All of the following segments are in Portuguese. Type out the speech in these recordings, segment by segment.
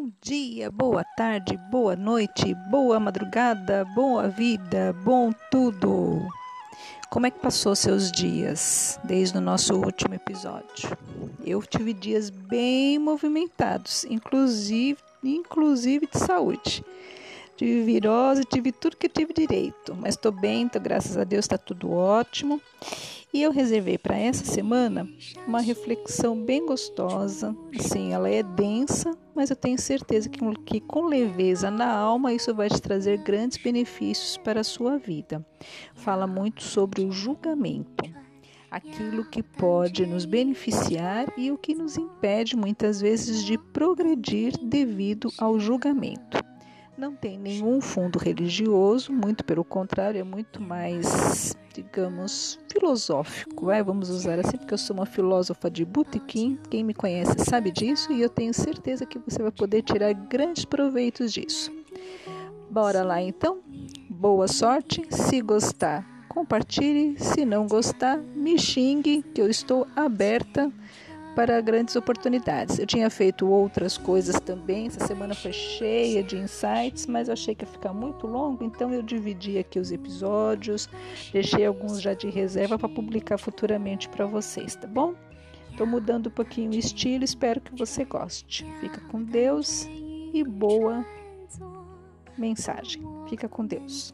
Bom dia, boa tarde, boa noite, boa madrugada, boa vida, bom tudo. Como é que passou seus dias desde o nosso último episódio? Eu tive dias bem movimentados, inclusive, inclusive de saúde. Tive virose, tive tudo que tive direito, mas estou bem, tô, graças a Deus está tudo ótimo. E eu reservei para essa semana uma reflexão bem gostosa. Sim, ela é densa, mas eu tenho certeza que, que com leveza na alma isso vai te trazer grandes benefícios para a sua vida. Fala muito sobre o julgamento aquilo que pode nos beneficiar e o que nos impede muitas vezes de progredir devido ao julgamento não tem nenhum fundo religioso, muito pelo contrário, é muito mais, digamos, filosófico. Vamos usar assim, porque eu sou uma filósofa de botequim. Quem me conhece sabe disso e eu tenho certeza que você vai poder tirar grandes proveitos disso. Bora lá então? Boa sorte. Se gostar, compartilhe. Se não gostar, me xingue, que eu estou aberta para grandes oportunidades. Eu tinha feito outras coisas também, essa semana foi cheia de insights, mas eu achei que ia ficar muito longo, então eu dividi aqui os episódios, deixei alguns já de reserva para publicar futuramente para vocês, tá bom? Estou mudando um pouquinho o estilo, espero que você goste. Fica com Deus e boa mensagem. Fica com Deus.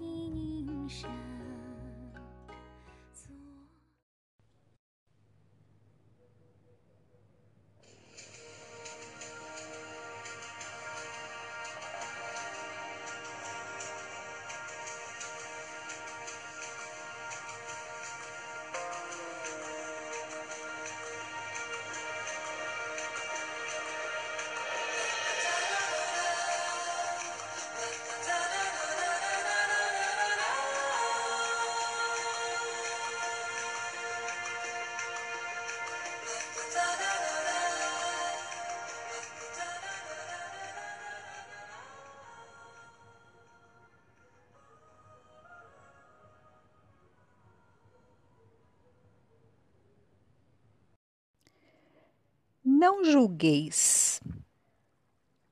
Não julgueis,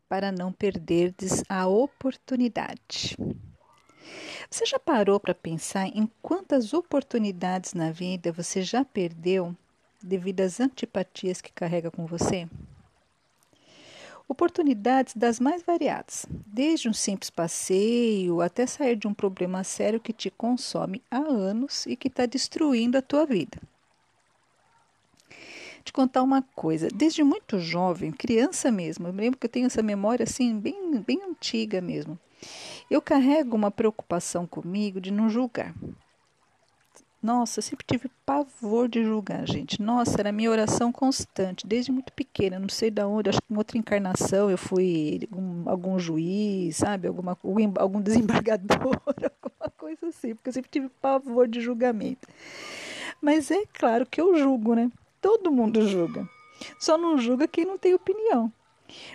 para não perderdes a oportunidade. Você já parou para pensar em quantas oportunidades na vida você já perdeu devido às antipatias que carrega com você? Oportunidades das mais variadas, desde um simples passeio até sair de um problema sério que te consome há anos e que está destruindo a tua vida te contar uma coisa. Desde muito jovem, criança mesmo, eu lembro que eu tenho essa memória assim, bem, bem antiga mesmo. Eu carrego uma preocupação comigo de não julgar. Nossa, eu sempre tive pavor de julgar, gente. Nossa, era minha oração constante, desde muito pequena. Não sei de onde, acho que em outra encarnação eu fui um, algum juiz, sabe? Alguma, algum desembargador, alguma coisa assim, porque eu sempre tive pavor de julgamento. Mas é claro que eu julgo, né? Todo mundo julga. Só não julga quem não tem opinião.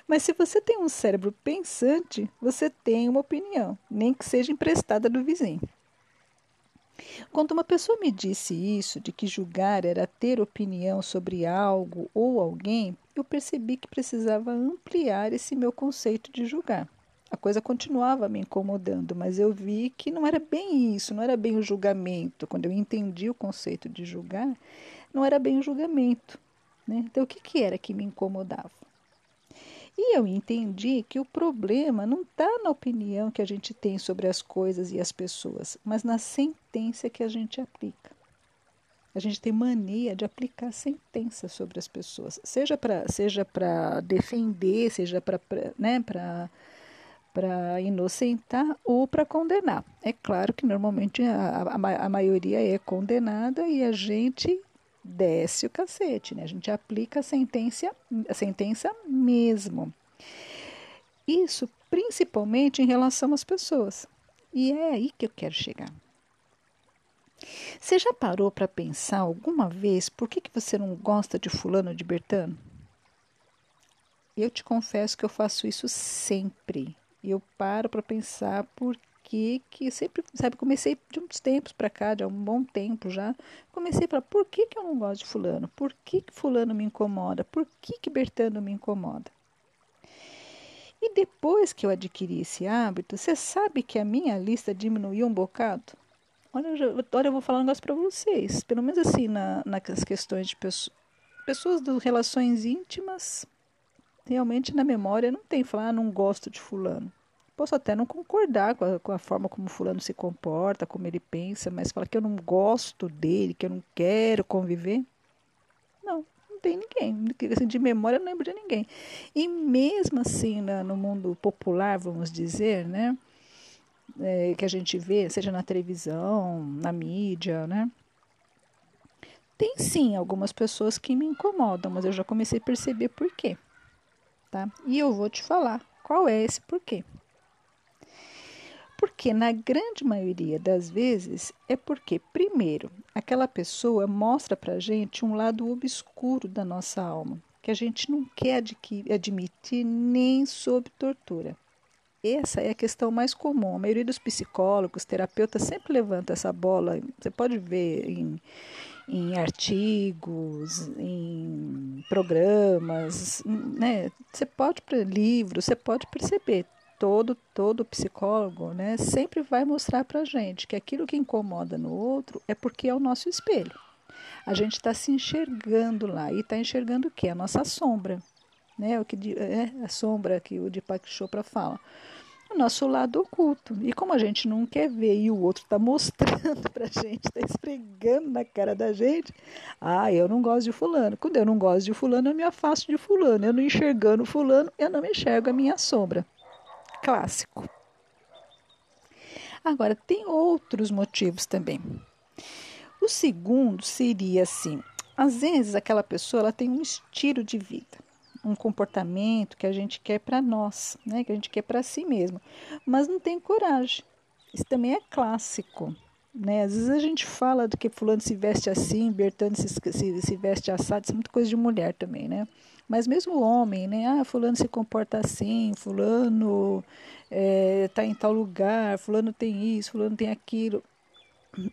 Mas se você tem um cérebro pensante, você tem uma opinião, nem que seja emprestada do vizinho. Quando uma pessoa me disse isso, de que julgar era ter opinião sobre algo ou alguém, eu percebi que precisava ampliar esse meu conceito de julgar. A coisa continuava me incomodando, mas eu vi que não era bem isso, não era bem o julgamento. Quando eu entendi o conceito de julgar, não era bem o julgamento. Né? Então, o que, que era que me incomodava? E eu entendi que o problema não está na opinião que a gente tem sobre as coisas e as pessoas, mas na sentença que a gente aplica. A gente tem mania de aplicar sentença sobre as pessoas, seja para seja defender, seja para né, inocentar ou para condenar. É claro que normalmente a, a, a maioria é condenada e a gente desce o cacete, né? A gente aplica a sentença, a sentença mesmo. Isso principalmente em relação às pessoas. E é aí que eu quero chegar. Você já parou para pensar alguma vez por que, que você não gosta de fulano de Bertano? Eu te confesso que eu faço isso sempre. Eu paro para pensar por que que sempre, sabe, comecei de uns tempos para cá, de um bom tempo já, comecei para por que que eu não gosto de fulano? Por que que fulano me incomoda? Por que que Bertano me incomoda? E depois que eu adquiri esse hábito, você sabe que a minha lista diminuiu um bocado? Olha, olha, eu vou falar um negócio para vocês. Pelo menos assim, na, nas questões de pessoas, pessoas de relações íntimas, realmente na memória não tem falar, ah, não gosto de fulano. Posso até não concordar com a, com a forma como fulano se comporta, como ele pensa, mas falar que eu não gosto dele, que eu não quero conviver, não, não tem ninguém. Assim, de memória eu não lembro de ninguém. E mesmo assim, na, no mundo popular, vamos dizer, né? é, que a gente vê, seja na televisão, na mídia, né? Tem sim algumas pessoas que me incomodam, mas eu já comecei a perceber por quê, tá? E eu vou te falar qual é esse porquê. Porque na grande maioria das vezes é porque, primeiro, aquela pessoa mostra pra gente um lado obscuro da nossa alma, que a gente não quer admitir nem sob tortura. Essa é a questão mais comum. A maioria dos psicólogos, terapeutas sempre levanta essa bola. Você pode ver em, em artigos, em programas, né? Você pode livros, você pode perceber. Todo todo psicólogo, né, sempre vai mostrar para gente que aquilo que incomoda no outro é porque é o nosso espelho. A gente está se enxergando lá e está enxergando o que? A nossa sombra né? O que é a sombra que o Deepak Chopra fala. O nosso lado oculto. E como a gente não quer ver e o outro está mostrando para a gente, está esfregando na cara da gente, ah, eu não gosto de fulano. Quando eu não gosto de fulano, eu me afasto de fulano. Eu não enxergando fulano, eu não enxergo a minha sombra. Clássico. Agora, tem outros motivos também. O segundo seria assim: às vezes aquela pessoa ela tem um estilo de vida um comportamento que a gente quer para nós, né? que a gente quer para si mesmo, mas não tem coragem. Isso também é clássico. Né? Às vezes a gente fala do que fulano se veste assim, Bertano se, se, se veste assado, isso é muita coisa de mulher também, né? Mas mesmo o homem, né? Ah, fulano se comporta assim, fulano está é, tá em tal lugar, fulano tem isso, fulano tem aquilo,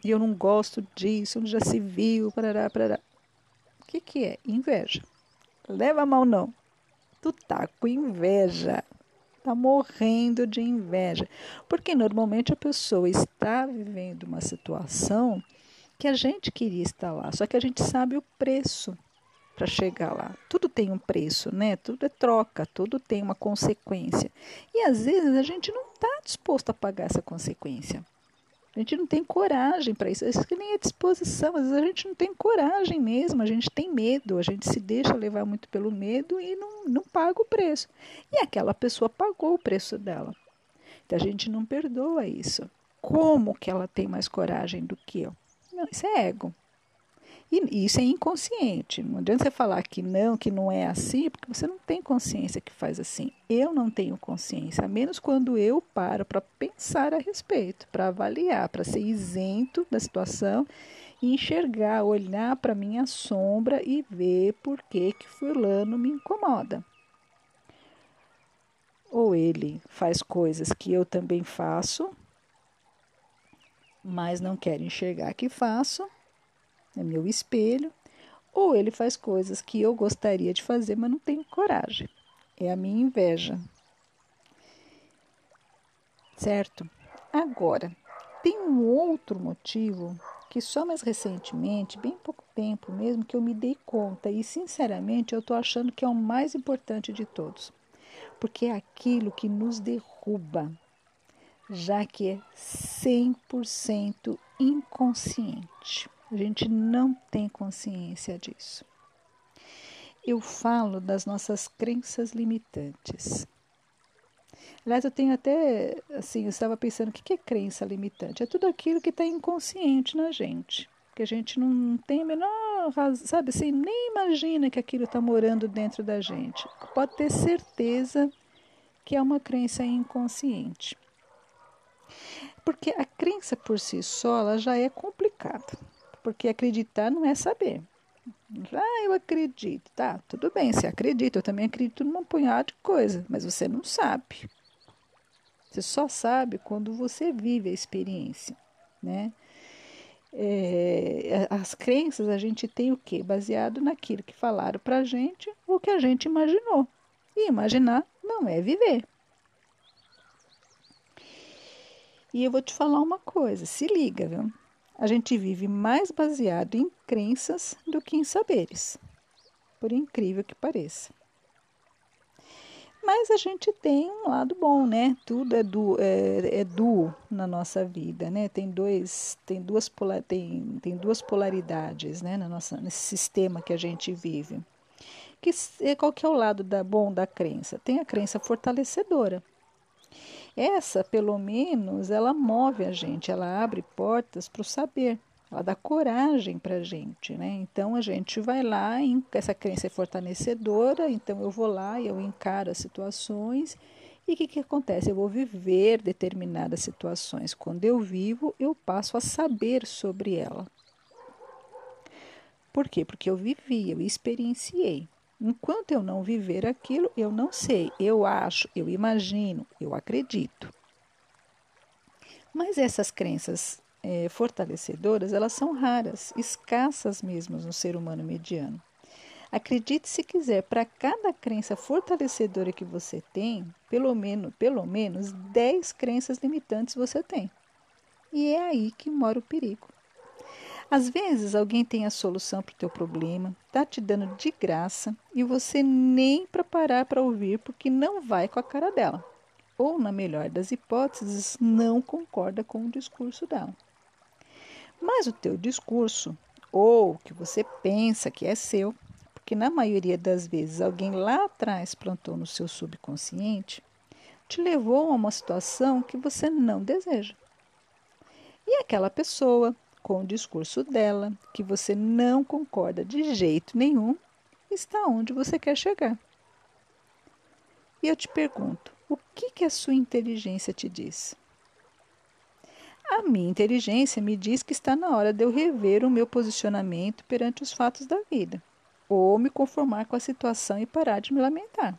e eu não gosto disso, já se viu, parará, parará. O que, que é? Inveja. Leva mal não. Tu tá com inveja. Tá morrendo de inveja. Porque normalmente a pessoa está vivendo uma situação que a gente queria estar lá, só que a gente sabe o preço para chegar lá. Tudo tem um preço, né? Tudo é troca, tudo tem uma consequência. E às vezes a gente não está disposto a pagar essa consequência. A gente não tem coragem para isso. Isso nem é disposição. Às vezes a gente não tem coragem mesmo, a gente tem medo, a gente se deixa levar muito pelo medo e não, não paga o preço. E aquela pessoa pagou o preço dela. Então a gente não perdoa isso. Como que ela tem mais coragem do que eu? Não, isso é ego. E isso é inconsciente. Não adianta você falar que não, que não é assim, porque você não tem consciência que faz assim. Eu não tenho consciência, a menos quando eu paro para pensar a respeito, para avaliar, para ser isento da situação e enxergar, olhar para minha sombra e ver por que que fulano me incomoda. Ou ele faz coisas que eu também faço, mas não quero enxergar que faço é meu espelho, ou ele faz coisas que eu gostaria de fazer, mas não tenho coragem. É a minha inveja. Certo? Agora, tem um outro motivo que só mais recentemente, bem pouco tempo mesmo, que eu me dei conta e sinceramente eu estou achando que é o mais importante de todos, porque é aquilo que nos derruba, já que é 100% inconsciente. A gente não tem consciência disso. Eu falo das nossas crenças limitantes. Aliás, eu tenho até, assim, eu estava pensando, o que é crença limitante? É tudo aquilo que está inconsciente na gente. Que a gente não tem a menor razão, sabe assim, nem imagina que aquilo está morando dentro da gente. Pode ter certeza que é uma crença inconsciente. Porque a crença por si só, ela já é complicada porque acreditar não é saber. Ah, eu acredito. Tá, tudo bem, você acredita. Eu também acredito numa punhado de coisa, mas você não sabe. Você só sabe quando você vive a experiência, né? É, as crenças a gente tem o quê? Baseado naquilo que falaram pra gente ou que a gente imaginou. E imaginar não é viver. E eu vou te falar uma coisa, se liga, viu? A gente vive mais baseado em crenças do que em saberes, por incrível que pareça. Mas a gente tem um lado bom, né? Tudo é, du, é, é duo na nossa vida, né? Tem, dois, tem, duas, polar, tem, tem duas polaridades né? na nossa, nesse sistema que a gente vive. Que, qual que é o lado da, bom da crença? Tem a crença fortalecedora. Essa, pelo menos, ela move a gente, ela abre portas para o saber, ela dá coragem para a gente, né? Então a gente vai lá, essa crença é fortalecedora, então eu vou lá e eu encaro as situações. E o que, que acontece? Eu vou viver determinadas situações. Quando eu vivo, eu passo a saber sobre ela. Por quê? Porque eu vivi, eu experienciei. Enquanto eu não viver aquilo, eu não sei, eu acho, eu imagino, eu acredito. Mas essas crenças é, fortalecedoras, elas são raras, escassas mesmo no ser humano mediano. Acredite se quiser, para cada crença fortalecedora que você tem, pelo menos, pelo menos 10 crenças limitantes você tem. E é aí que mora o perigo. Às vezes alguém tem a solução para o teu problema, está te dando de graça e você nem para parar para ouvir porque não vai com a cara dela. Ou, na melhor das hipóteses, não concorda com o discurso dela. Mas o teu discurso, ou o que você pensa que é seu, porque na maioria das vezes alguém lá atrás plantou no seu subconsciente, te levou a uma situação que você não deseja. E aquela pessoa, com o discurso dela, que você não concorda de jeito nenhum, está onde você quer chegar. E eu te pergunto, o que, que a sua inteligência te diz? A minha inteligência me diz que está na hora de eu rever o meu posicionamento perante os fatos da vida, ou me conformar com a situação e parar de me lamentar.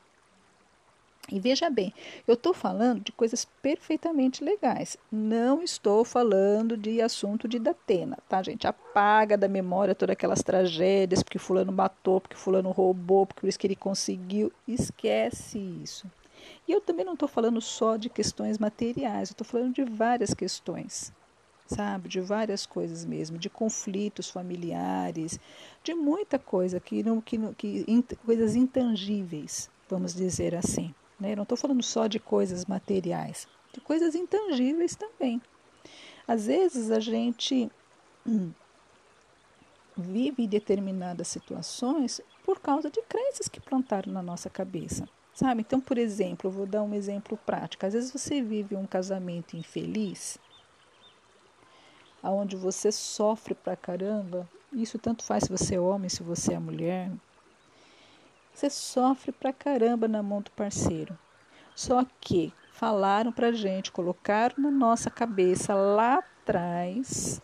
E veja bem, eu estou falando de coisas perfeitamente legais. Não estou falando de assunto de Datena, tá, gente? Apaga da memória todas aquelas tragédias, porque fulano matou, porque fulano roubou, porque por isso que ele conseguiu. Esquece isso. E eu também não estou falando só de questões materiais, eu estou falando de várias questões, sabe? De várias coisas mesmo, de conflitos familiares, de muita coisa, que, não, que, que coisas intangíveis, vamos dizer assim. Né? Não estou falando só de coisas materiais, de coisas intangíveis também. Às vezes a gente hum, vive determinadas situações por causa de crenças que plantaram na nossa cabeça. Sabe? Então, por exemplo, vou dar um exemplo prático. Às vezes você vive um casamento infeliz, aonde você sofre pra caramba. Isso tanto faz se você é homem, se você é mulher. Você sofre pra caramba na mão do parceiro. Só que falaram pra gente, colocaram na nossa cabeça lá atrás,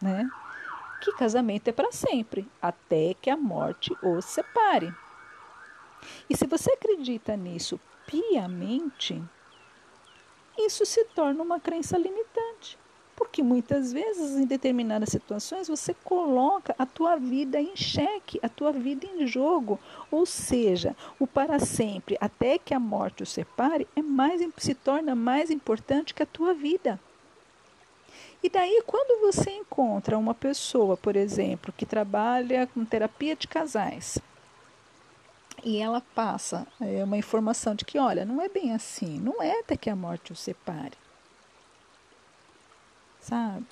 né? Que casamento é para sempre, até que a morte os separe. E se você acredita nisso piamente, isso se torna uma crença limitante. Porque muitas vezes, em determinadas situações, você coloca a tua vida em xeque, a tua vida em jogo. Ou seja, o para sempre, até que a morte o separe, é mais, se torna mais importante que a tua vida. E daí, quando você encontra uma pessoa, por exemplo, que trabalha com terapia de casais, e ela passa é, uma informação de que, olha, não é bem assim, não é até que a morte o separe. Sabe?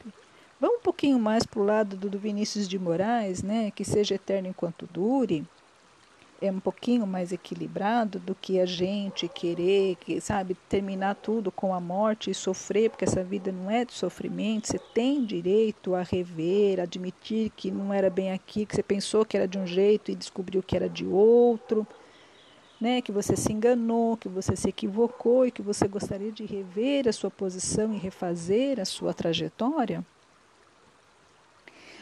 Vamos um pouquinho mais para o lado do, do Vinícius de Moraes, né? Que seja eterno enquanto dure é um pouquinho mais equilibrado do que a gente querer, que, sabe, terminar tudo com a morte e sofrer, porque essa vida não é de sofrimento. Você tem direito a rever, admitir que não era bem aqui, que você pensou que era de um jeito e descobriu que era de outro, né? Que você se enganou, que você se equivocou e que você gostaria de rever a sua posição e refazer a sua trajetória.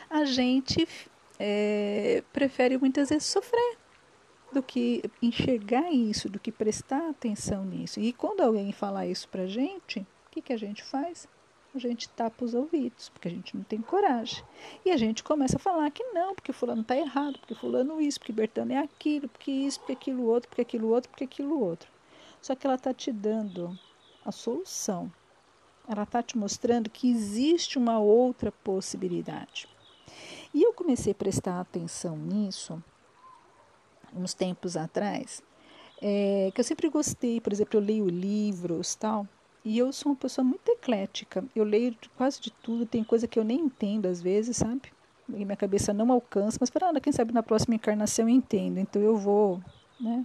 A gente é, prefere muitas vezes sofrer do que enxergar isso, do que prestar atenção nisso. E quando alguém falar isso para a gente, o que, que a gente faz? A gente tapa os ouvidos, porque a gente não tem coragem. E a gente começa a falar que não, porque fulano está errado, porque fulano isso, porque Bertano é aquilo, porque isso, porque aquilo outro, porque aquilo outro, porque aquilo outro. Só que ela está te dando a solução Ela está te mostrando que existe uma outra possibilidade. E eu comecei a prestar atenção nisso uns tempos atrás, é, que eu sempre gostei, por exemplo, eu leio livros tal, e eu sou uma pessoa muito eclética. Eu leio quase de tudo, tem coisa que eu nem entendo às vezes, sabe? E minha cabeça não alcança, mas para quem sabe na próxima encarnação eu entendo. Então eu vou, né?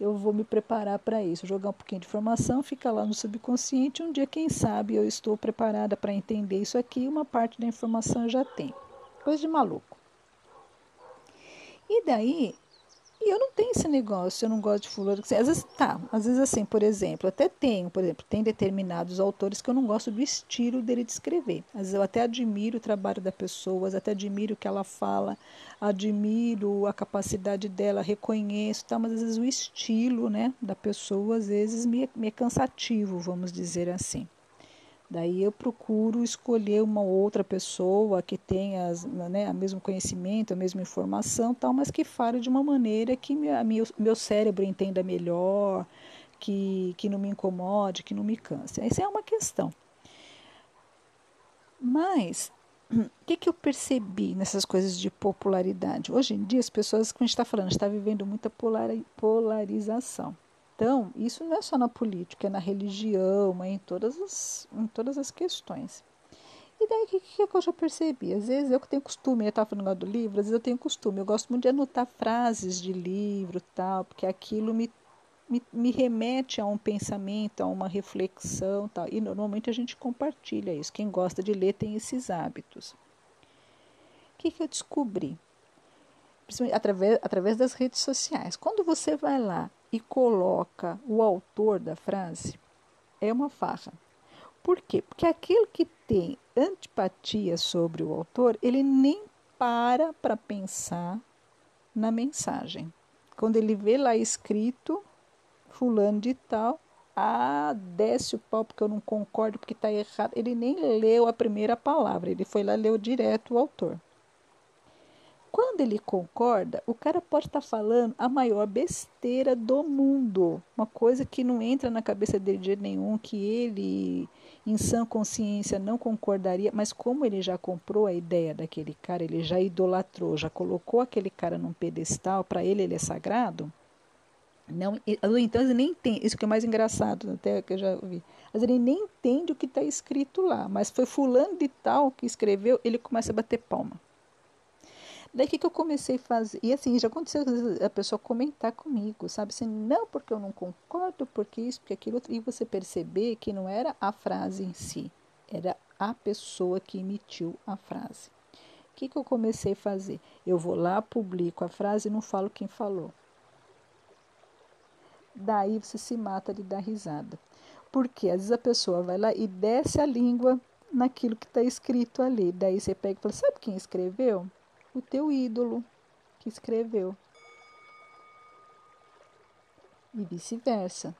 Eu vou me preparar para isso, jogar um pouquinho de informação, fica lá no subconsciente. Um dia, quem sabe, eu estou preparada para entender isso aqui, uma parte da informação eu já tenho. Coisa de maluco. E daí eu não tenho esse negócio, eu não gosto de fulano. Às vezes tá, às vezes assim, por exemplo, até tenho, por exemplo, tem determinados autores que eu não gosto do estilo dele de escrever. Às vezes eu até admiro o trabalho da pessoa, até admiro o que ela fala, admiro a capacidade dela, reconheço, tá, mas às vezes o estilo, né, da pessoa às vezes me, me é cansativo, vamos dizer assim. Daí eu procuro escolher uma outra pessoa que tenha né, o mesmo conhecimento, a mesma informação, tal, mas que fale de uma maneira que meu, meu cérebro entenda melhor, que, que não me incomode, que não me canse. Essa é uma questão. Mas o que, que eu percebi nessas coisas de popularidade? Hoje em dia, as pessoas, como a gente está falando, está vivendo muita polarização. Então, isso não é só na política, é na religião, é em todas as, em todas as questões. E daí, o que, que, eu já percebi? Às vezes, eu que tenho costume, eu estava falando do livro, às vezes eu tenho costume, eu gosto muito de anotar frases de livro tal, porque aquilo me, me, me remete a um pensamento, a uma reflexão tal. E normalmente a gente compartilha isso. Quem gosta de ler tem esses hábitos. O que, que eu descobri? Através, através das redes sociais. Quando você vai lá e coloca o autor da frase, é uma farra. Por quê? Porque aquele que tem antipatia sobre o autor, ele nem para para pensar na mensagem. Quando ele vê lá escrito fulano de tal, ah, desce o pau porque eu não concordo, porque está errado. Ele nem leu a primeira palavra, ele foi lá leu direto o autor. Quando ele concorda, o cara pode estar tá falando a maior besteira do mundo, uma coisa que não entra na cabeça dele de jeito nenhum, que ele, em sã consciência, não concordaria, mas como ele já comprou a ideia daquele cara, ele já idolatrou, já colocou aquele cara num pedestal, para ele ele é sagrado. Não, então ele nem tem, isso que é mais engraçado, até que eu já ouvi. Mas ele nem entende o que está escrito lá, mas foi fulano de tal que escreveu, ele começa a bater palma. Daí o que, que eu comecei a fazer? E assim, já aconteceu a pessoa comentar comigo, sabe? Assim, não, porque eu não concordo, porque isso, porque aquilo. E você perceber que não era a frase em si, era a pessoa que emitiu a frase. O que, que eu comecei a fazer? Eu vou lá, publico a frase e não falo quem falou. Daí você se mata de dar risada. Porque às vezes a pessoa vai lá e desce a língua naquilo que está escrito ali. Daí você pega e fala: sabe quem escreveu? O teu ídolo que escreveu. E vice-versa.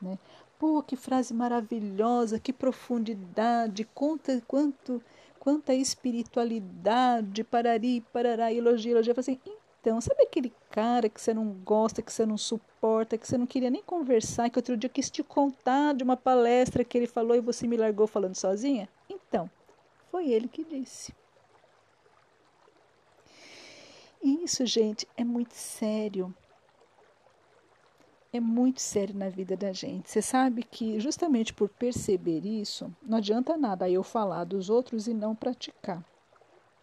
Né? Pô, que frase maravilhosa, que profundidade, quanta, quanto, quanta espiritualidade, parari, parará, elogia, elogia. Assim, então, sabe aquele cara que você não gosta, que você não suporta, que você não queria nem conversar, que outro dia quis te contar de uma palestra que ele falou e você me largou falando sozinha? Então, foi ele que disse. Isso, gente, é muito sério. É muito sério na vida da gente. Você sabe que, justamente por perceber isso, não adianta nada eu falar dos outros e não praticar.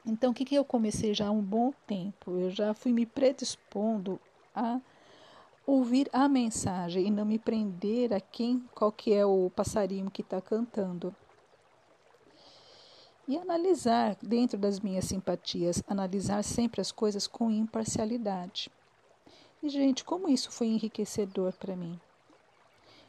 Então, o que, que eu comecei já há um bom tempo? Eu já fui me predispondo a ouvir a mensagem e não me prender a quem, qual que é o passarinho que está cantando e analisar, dentro das minhas simpatias, analisar sempre as coisas com imparcialidade. E, gente, como isso foi enriquecedor para mim.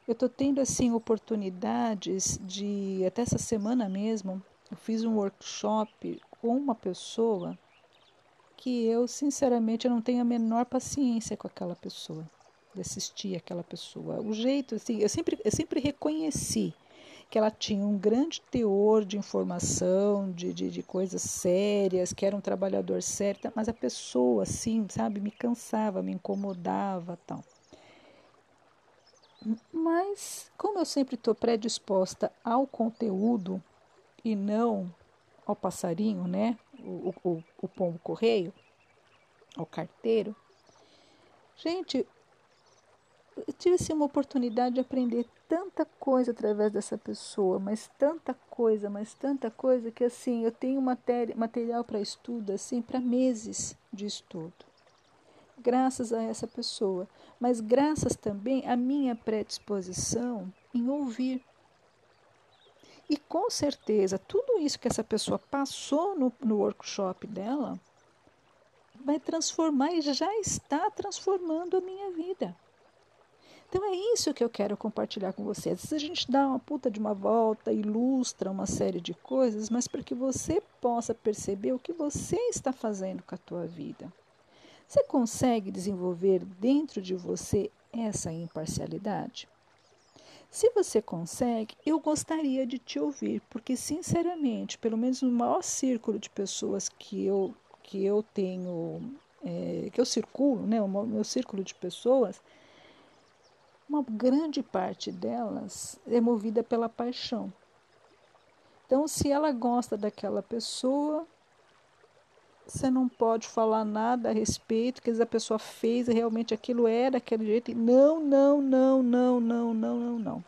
Eu estou tendo, assim, oportunidades de, até essa semana mesmo, eu fiz um workshop com uma pessoa que eu, sinceramente, eu não tenho a menor paciência com aquela pessoa, de assistir aquela pessoa. O jeito, assim, eu sempre, eu sempre reconheci que ela tinha um grande teor de informação, de, de, de coisas sérias, que era um trabalhador sério, mas a pessoa, assim, sabe, me cansava, me incomodava tal. Mas, como eu sempre estou predisposta ao conteúdo e não ao passarinho, né? O, o, o pombo correio, ao carteiro. Gente, tive assim, uma oportunidade de aprender tanta coisa através dessa pessoa, mas tanta coisa, mas tanta coisa que assim eu tenho matéria, material para estudo assim para meses de estudo. Graças a essa pessoa, mas graças também à minha predisposição em ouvir. E com certeza, tudo isso que essa pessoa passou no, no workshop dela vai transformar e já está transformando a minha vida. Então é isso que eu quero compartilhar com vocês. Se a gente dá uma puta de uma volta, ilustra uma série de coisas, mas para que você possa perceber o que você está fazendo com a tua vida. Você consegue desenvolver dentro de você essa imparcialidade? Se você consegue, eu gostaria de te ouvir, porque sinceramente, pelo menos no maior círculo de pessoas que eu que eu tenho, é, que eu circulo, né, o meu círculo de pessoas, uma grande parte delas é movida pela paixão. Então, se ela gosta daquela pessoa, você não pode falar nada a respeito, que a pessoa fez e realmente aquilo é daquele jeito. Não, não, não, não, não, não, não, não.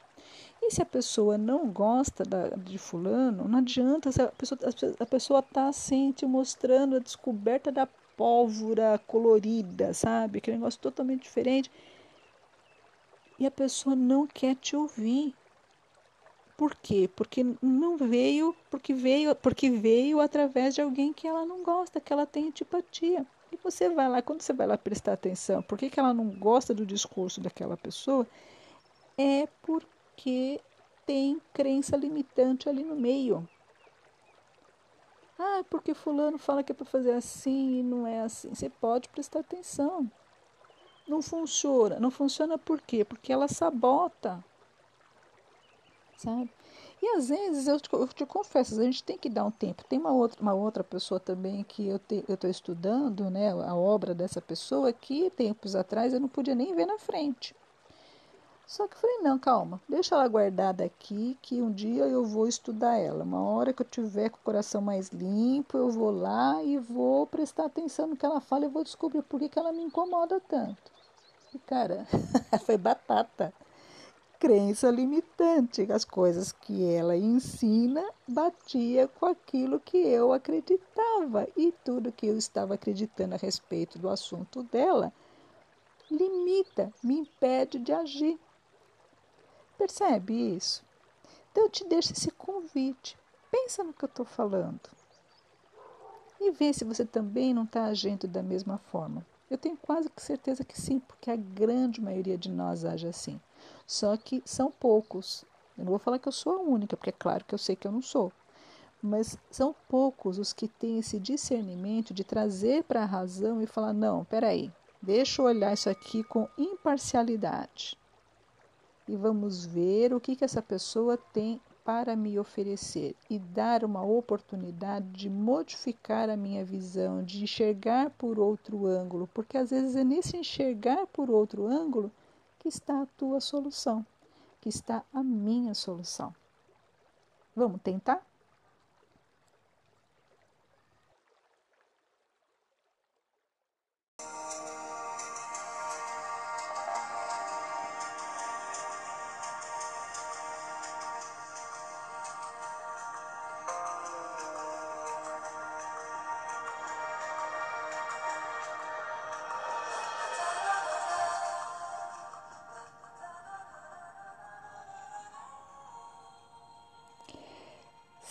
E se a pessoa não gosta da, de fulano, não adianta, a pessoa a pessoa está assim te mostrando a descoberta da pólvora colorida, sabe? Aquele negócio totalmente diferente e a pessoa não quer te ouvir. Por quê? Porque não veio, porque veio, porque veio através de alguém que ela não gosta, que ela tem antipatia. E você vai lá, quando você vai lá prestar atenção, por que, que ela não gosta do discurso daquela pessoa? É porque tem crença limitante ali no meio. Ah, porque fulano fala que é para fazer assim e não é assim. Você pode prestar atenção não funciona. Não funciona por quê? Porque ela sabota. Sabe? E às vezes, eu te, eu te confesso, a gente tem que dar um tempo. Tem uma outra, uma outra pessoa também que eu estou estudando, né, a obra dessa pessoa, que tempos atrás eu não podia nem ver na frente. Só que eu falei, não, calma, deixa ela guardada aqui, que um dia eu vou estudar ela. Uma hora que eu tiver com o coração mais limpo, eu vou lá e vou prestar atenção no que ela fala e vou descobrir por que, que ela me incomoda tanto. E, cara, foi batata. Crença limitante. As coisas que ela ensina batia com aquilo que eu acreditava. E tudo que eu estava acreditando a respeito do assunto dela limita, me impede de agir. Percebe isso? Então eu te deixo esse convite. Pensa no que eu estou falando. E vê se você também não está agindo da mesma forma. Eu tenho quase certeza que sim, porque a grande maioria de nós age assim. Só que são poucos. Eu não vou falar que eu sou a única, porque é claro que eu sei que eu não sou. Mas são poucos os que têm esse discernimento de trazer para a razão e falar: não, peraí, deixa eu olhar isso aqui com imparcialidade. E vamos ver o que, que essa pessoa tem para me oferecer e dar uma oportunidade de modificar a minha visão, de enxergar por outro ângulo, porque às vezes é nesse enxergar por outro ângulo que está a tua solução, que está a minha solução. Vamos tentar?